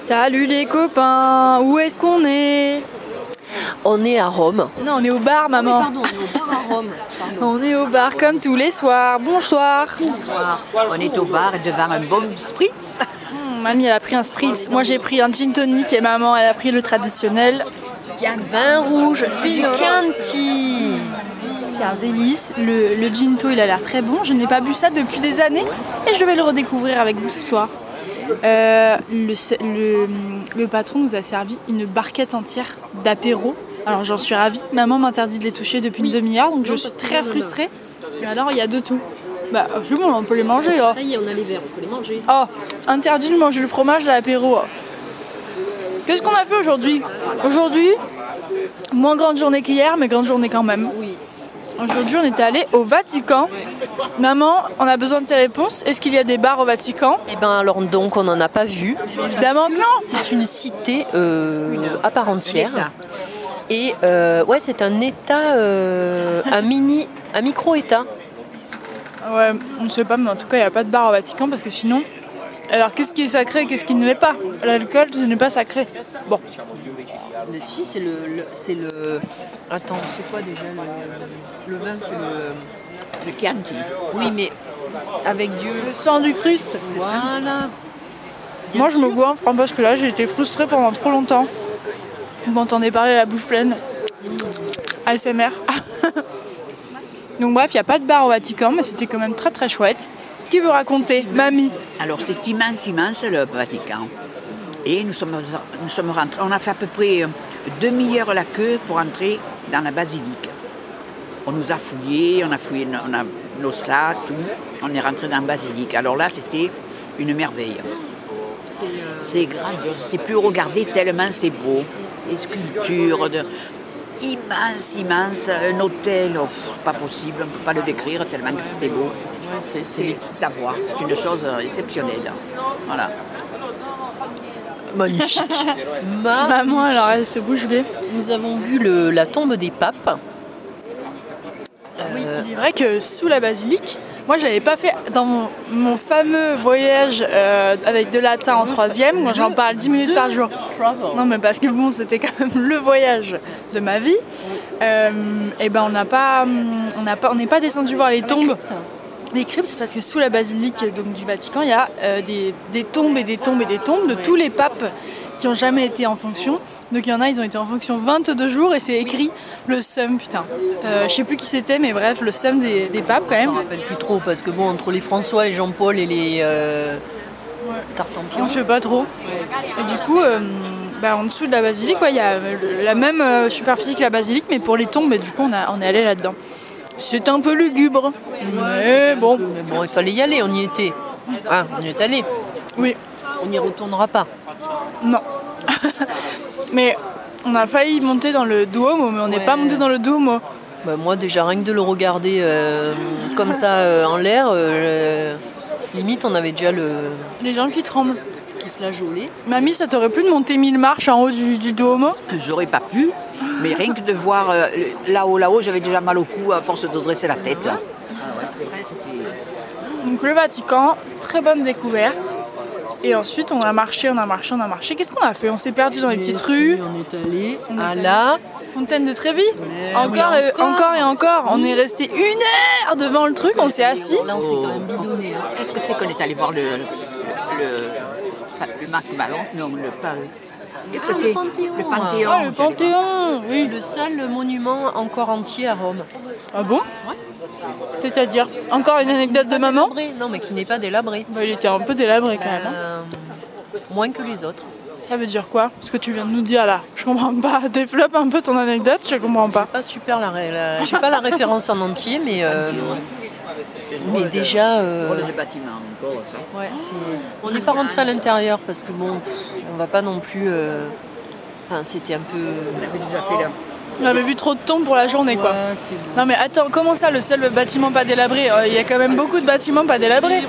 Salut les copains, où est-ce qu'on est? On est à Rome. Non, on est au bar, maman. Pardon, on est au bar à Rome. Pardon. On est au bar comme tous les soirs. Bonsoir. Bonsoir. On est au bar devant un bon spritz. Hum, mamie, elle a pris un spritz. Moi, j'ai pris un gin tonic et maman, elle a pris le traditionnel. Vin rouge, c'est du Chianti. C'est un délice. Le, le ginto, il a l'air très bon. Je n'ai pas bu ça depuis des années et je vais le redécouvrir avec vous ce soir. Euh, le, le- le patron nous a servi une barquette entière d'apéro. Alors j'en suis ravie. Maman m'interdit de les toucher depuis une demi-heure, donc je suis très non, frustrée. Mais alors il y a de tout. Bah c'est bon, on peut les manger là. Ça y est, on a les verres, on peut les manger. Oh, interdit de manger le fromage à l'apéro. Qu'est-ce qu'on a fait aujourd'hui? Aujourd'hui, moins grande journée qu'hier, mais grande journée quand même. Oui. Aujourd'hui, on est allé au Vatican. Maman, on a besoin de tes réponses. Est-ce qu'il y a des bars au Vatican? Eh ben alors donc on n'en a pas vu. Évidemment que non. C'est une cité euh, à part entière. Et euh, ouais, c'est un état, euh, un mini, un micro-état. Ouais, on ne sait pas, mais en tout cas, il n'y a pas de bar au Vatican parce que sinon. Alors, qu'est-ce qui est sacré et qu'est-ce qui ne l'est pas? L'alcool, ce n'est pas sacré. Bon, Le si, c'est le, le- c'est le. Attends, c'est quoi déjà le, le vin C'est le. Le Chianti. Oui, mais avec Dieu. le sang du Christ. Voilà. Moi, je me goinfre hein, parce que là, j'ai été frustrée pendant trop longtemps. Vous m'entendez parler la bouche pleine. ASMR. Donc, bref, il n'y a pas de bar au Vatican, mais c'était quand même très très chouette. Qui veut raconter Mamie. Alors c'est immense, immense le Vatican. Et nous sommes, nous sommes rentrés, on a fait à peu près demi-heure la queue pour entrer dans la basilique. On nous a fouillés, on a fouillé no- on a nos sacs, tout. On est rentré dans la basilique. Alors là, c'était une merveille. C'est. euh, C'est grandiose, c'est plus regarder tellement c'est beau. Les sculptures, de... immense, immense, un hôtel, oh, c'est pas possible, on ne peut pas le décrire tellement que c'était beau. Ouais, c'est, c'est C'est une chose exceptionnelle. Voilà. magnifique. Ma- Maman, elle reste bouche bée. Nous avons vu le- la tombe des papes. Oui, Euh, il est vrai que sous la basilique, moi je l'avais pas fait dans mon, mon fameux voyage euh, avec de latin en troisième, quand j'en parle 10 minutes par jour. Non mais parce que bon, c'était quand même le voyage de ma vie. et ben on n'a pas, on n'a pas, on n'est pas descendu voir les tombes, les cryptes, parce que sous la basilique donc du Vatican, il y a euh, des, des tombes et des tombes et des tombes de tous les papes qui ont jamais été en fonction. Donc il y en a, ils ont été en fonction 22 jours et c'est écrit le seum, putain. Euh, je sais plus qui c'était, mais bref, le seum des, des papes quand Je même. me rappelle plus trop parce que bon, entre les François, les Jean-Paul et les euh, Tartampion. Je sais pas trop. Et du coup, euh, bah, en dessous de la basilique, ouais, il y a la même euh, superficie que la basilique, mais pour les tombes, et du coup, on, a- on est allé là-dedans. C'est un peu lugubre, mais bon, Mais bon, il fallait y aller, on y était. Ah, on y est allé. oui, On n'y retournera pas. non. mais on a failli monter dans le Duomo, mais on n'est Ouais. pas monté dans le Duomo. Bah, moi, déjà, rien que de le regarder euh, comme ça euh, en l'air, euh, limite, on avait déjà le Les gens qui tremblent. Flageolait. Mamie, ça t'aurait plu de monter 1000 marches en haut du, du Duomo? J'aurais pas pu, mais rien que de voir euh, là-haut, là-haut, j'avais déjà mal au cou à force de dresser la tête. Ah ouais, c'est vrai, c'était- Donc le Vatican, très bonne découverte. Et ensuite, on a marché, on a marché, on a marché. Qu'est-ce qu'on a fait? On s'est perdu dans les petites rues. On est allé à la. Fontaine de Trévis encore, oui, et, encore et encore. On est resté une heure devant le truc, on s'est assis. Là, on s'est quand même bidonné. hein. Qu'est-ce que c'est qu'on est allé voir le. Le, Marc Ballon Non, le pas. Qu'est-ce que Ah, le c'est Panthéon. Le Panthéon. Oh, le Panthéon Oui. Le seul monument encore entier à Rome. Ah bon C'est-à-dire Encore une anecdote de maman Délabré. Non, mais qui n'est pas délabré. bah, Il était un peu délabré quand même. hein. Euh, moins que les autres. Ça veut dire quoi Ce que tu viens de nous dire là? Je comprends pas. Développe un peu ton anecdote, je comprends pas. Pas super la, ré- la- j'ai pas la référence en entier, mais euh, mais déjà, euh, ouais, c'est- on n'est pas rentré à l'intérieur parce que bon, on va pas non plus. euh, Enfin, c'était un peu. On avait déjà fait là. On avait vu trop de tombes pour la journée quoi. Ouais. Non mais attends, comment ça le seul bâtiment pas délabré? Euh, Il y a quand même beaucoup de bâtiments pas délabrés.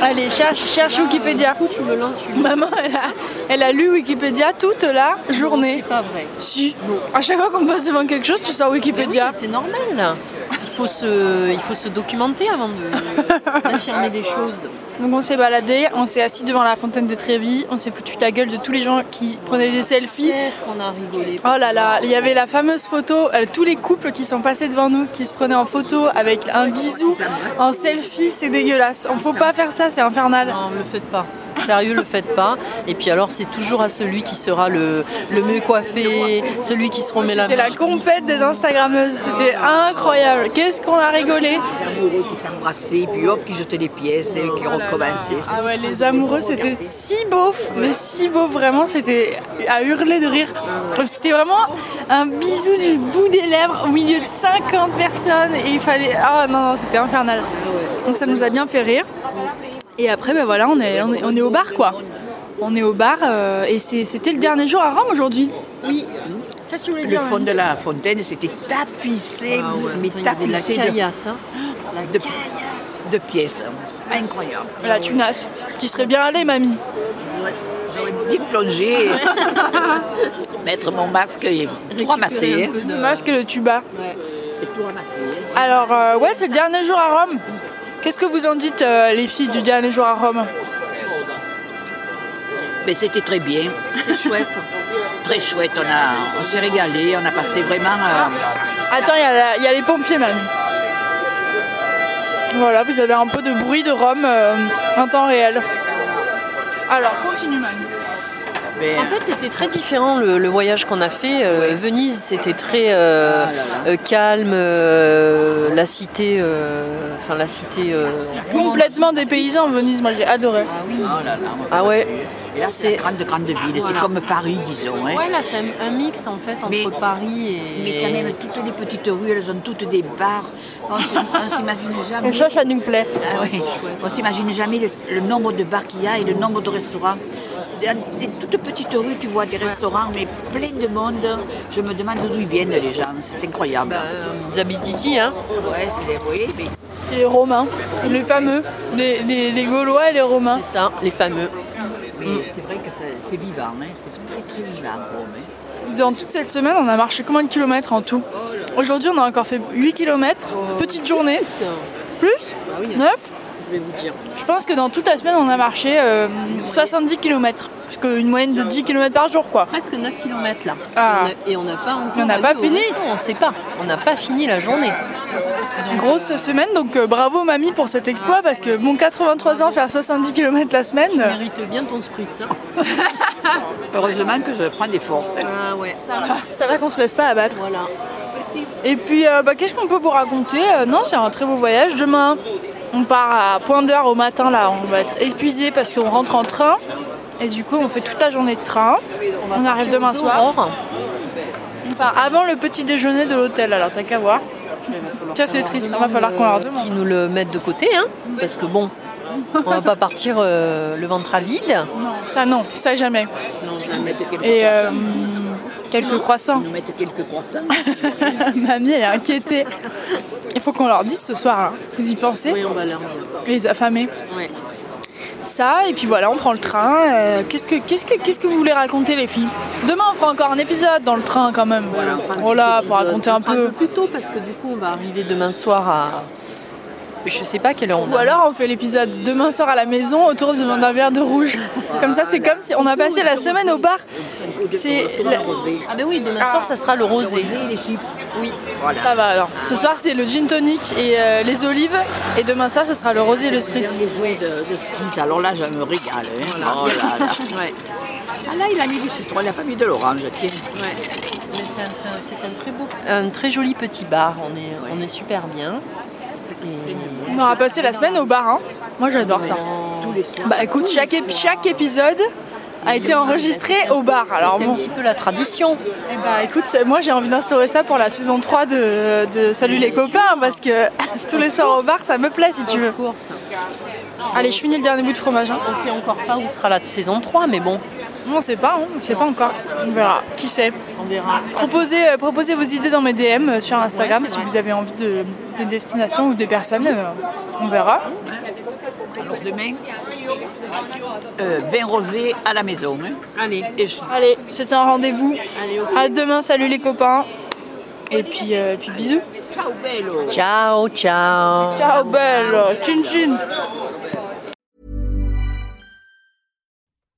Allez, cherche, cherche Wikipédia. Du coup, tu me lances une. Maman, elle a, elle a lu Wikipédia toute la journée. C'est pas vrai. Si. À chaque fois qu'on passe devant quelque chose, tu sors oui, Wikipédia. c'est normal. Il faut se, il faut se documenter avant de- d'affirmer des choses. Donc on s'est baladé, on s'est assis devant la fontaine de Trévis, on s'est foutu la gueule de tous les gens qui prenaient des selfies. Qu'est-ce qu'on a rigolé. Oh là là, il y avait la fameuse photo, euh, tous les couples qui sont passés devant nous, qui se prenaient en photo avec un bisou, en selfie, c'est dégueulasse. On faut pas faire ça, c'est infernal. Non, le faites pas. Sérieux, le faites pas. Et puis alors, c'est toujours à celui qui sera le, le mieux coiffé, celui qui se remet la C'était la main. compète des Instagrammeuses, c'était incroyable. Qu'est-ce qu'on a rigolé Les amoureux qui s'embrassaient, puis hop, qui jetaient les pièces et qui recommençaient. Ah ouais, les amoureux, c'était si beau, mais si beau, vraiment, c'était à hurler de rire. C'était vraiment un bisou du bout des lèvres au milieu de 50 personnes et il fallait. Ah non, non, c'était infernal. Donc ça nous a bien fait rire. Et après, ben voilà, on est, on est, on est au bar quoi. On est au bar euh, et c'était le dernier jour à Rome aujourd'hui. Oui. Le dire fond de la fontaine, c'était tapissé, Ah ouais, mais de la tapissé de, caillasse. hein. La de, de pièces. Incroyable. La tunasse. Tu serais bien allée, mamie. J'aurais bien plongé, mettre mon masque et tout ramasser. Hein. peu de- Le masque et le tuba. Ouais. Et tout ramasser. Alors, euh, ouais, c'est le dernier jour à Rome. Qu'est-ce que vous en dites, euh, les filles, du dernier jour à Rome Mais c'était très bien, C'est chouette. très chouette. On, a, on s'est régalé, on a passé vraiment. euh, Attends, il y, a la- il y a les pompiers, mamie. Voilà, vous avez un peu de bruit de Rome euh, en temps réel. Alors, continue, mamie. Mais, En fait, c'était très différent le, le voyage qu'on a fait. Euh, Venise, c'était très euh, euh, calme. euh, la cité, euh, enfin la cité. euh, Complètement dépaysé en Venise, moi j'ai adoré. Ah oui. oh là là, moi, ça Ah m'a ouais. plu. Et là, c'est C'est- une grande, grande ville. C'est Voilà. comme Paris, disons. hein. Ouais, là, c'est un, un mix en fait entre Mais- Paris et. Mais quand même, toutes les petites rues, elles ont toutes des bars. On s'imagine jamais. Et ça, ça nous plaît. Ah oui. On s'imagine jamais le, le nombre de bars qu'il y a et le nombre de restaurants. Dans des toutes petites rues, tu vois des restaurants, mais plein de monde. Je me demande d'où ils viennent, les gens. C'est incroyable. Bah, euh, ils habitent ici, hein. Ouais, c'est des oui, mais C'est les Romains, les fameux, les, les- les Gaulois et les Romains. C'est ça, les fameux. mais c'est vrai que c'est- vivant. Hein. C'est très, très vivant, Rome. hein. Dans toute cette semaine, on a marché combien de kilomètres en tout? Aujourd'hui, on a encore fait 8 kilomètres, petite journée. Plus Ah oui, 9 je vais vous dire? Je pense que dans toute la semaine, on a marché euh, 70 km. Parce qu'une moyenne de 10 km par jour, quoi. Presque 9 km là. Ah. Et on n'a pas encore. On n'a pas fini. On sait pas. On n'a pas fini la journée. Grosse semaine, donc euh, bravo mamie pour cet exploit parce que mon 83 ans faire 70 km la Tu semaine, euh, mérites bien ton spritz. ça. Heureusement que je prends des forces. Ah ouais. ça va, ça va qu'on se laisse pas abattre. Voilà. Et puis euh, bah, qu'est-ce qu'on peut vous raconter? Euh, Non, c'est un très beau voyage. Demain, on part à point d'heure au matin là, on va être épuisé parce qu'on rentre en train. Et du coup, on fait toute la journée de train. On arrive demain soir. On part avant le petit déjeuner de l'hôtel. Alors t'as qu'à voir. Tiens, c'est triste. Il va falloir qu'on leur demande. Qu'ils nous le mettent de côté, hein. Parce que bon, on va pas partir euh, le ventre à vide. Ça non, ça jamais. Non, mettre quelques Et croissants. euh, quelques croissants. Nous mettre quelques croissants. Mamie, elle est inquiétée. Il faut qu'on leur dise ce soir. hein. Vous y pensez Oui, on va leur dire. Les affamés. Ouais. Ça, et puis voilà, on prend le train. Euh, qu'est-ce, que, qu'est-ce, que, qu'est-ce que vous voulez raconter, les filles? Demain, on fera encore un épisode dans le train quand même. Voilà, on fera un Oh épisode. faut raconter On un peu. un peu plus tôt parce que du coup, on va arriver demain soir à. Je sais pas quelle heure on Ou a. alors on fait l'épisode demain soir à la maison autour de- d'un verre de rouge. Comme ça, c'est comme si on a passé la semaine au bar. C'est la- Ah ben oui, demain soir, ça sera le rosé. les chips. Oui. Voilà. Ça va alors. Ce soir, c'est le gin tonic et euh, les olives. Et demain soir, ce sera le rosé et le spritz. Alors là, je me régale. hein. Oh là là. Ouais. Ah là, il a mis du citron, il n'a pas mis de l'orange. Tiens. Ouais. Mais c'est un, c'est un très beau, un très joli petit bar. On est, on est super bien. Et... On aura passé la semaine au bar. hein. Moi, j'adore ça. Bah écoute, chaque, chaque épisode a été enregistré au bar. Alors C'est un petit peu la tradition. Eh bah écoute, c'est- moi j'ai envie d'instaurer ça pour la saison 3 de, de Salut les copains parce que tous les soirs au bar ça me plaît si tu veux. Allez, je finis le dernier bout de fromage. Hein. On sait encore pas où sera la saison 3, mais bon, On sait pas, hein, on sait pas encore. On verra, qui sait? Verra. Proposez, euh, proposez vos idées dans mes DM euh, sur Instagram si vous avez envie de, de destination ou de personnes. euh, on verra. Alors demain, euh, vin rosé à la maison. hein. Allez. Et je- Allez, c'est un rendez-vous. Allez, ok. À demain, salut les copains. Et puis, euh, puis bisous. Ciao bello. Ciao, ciao. Ciao bello. Chin chin.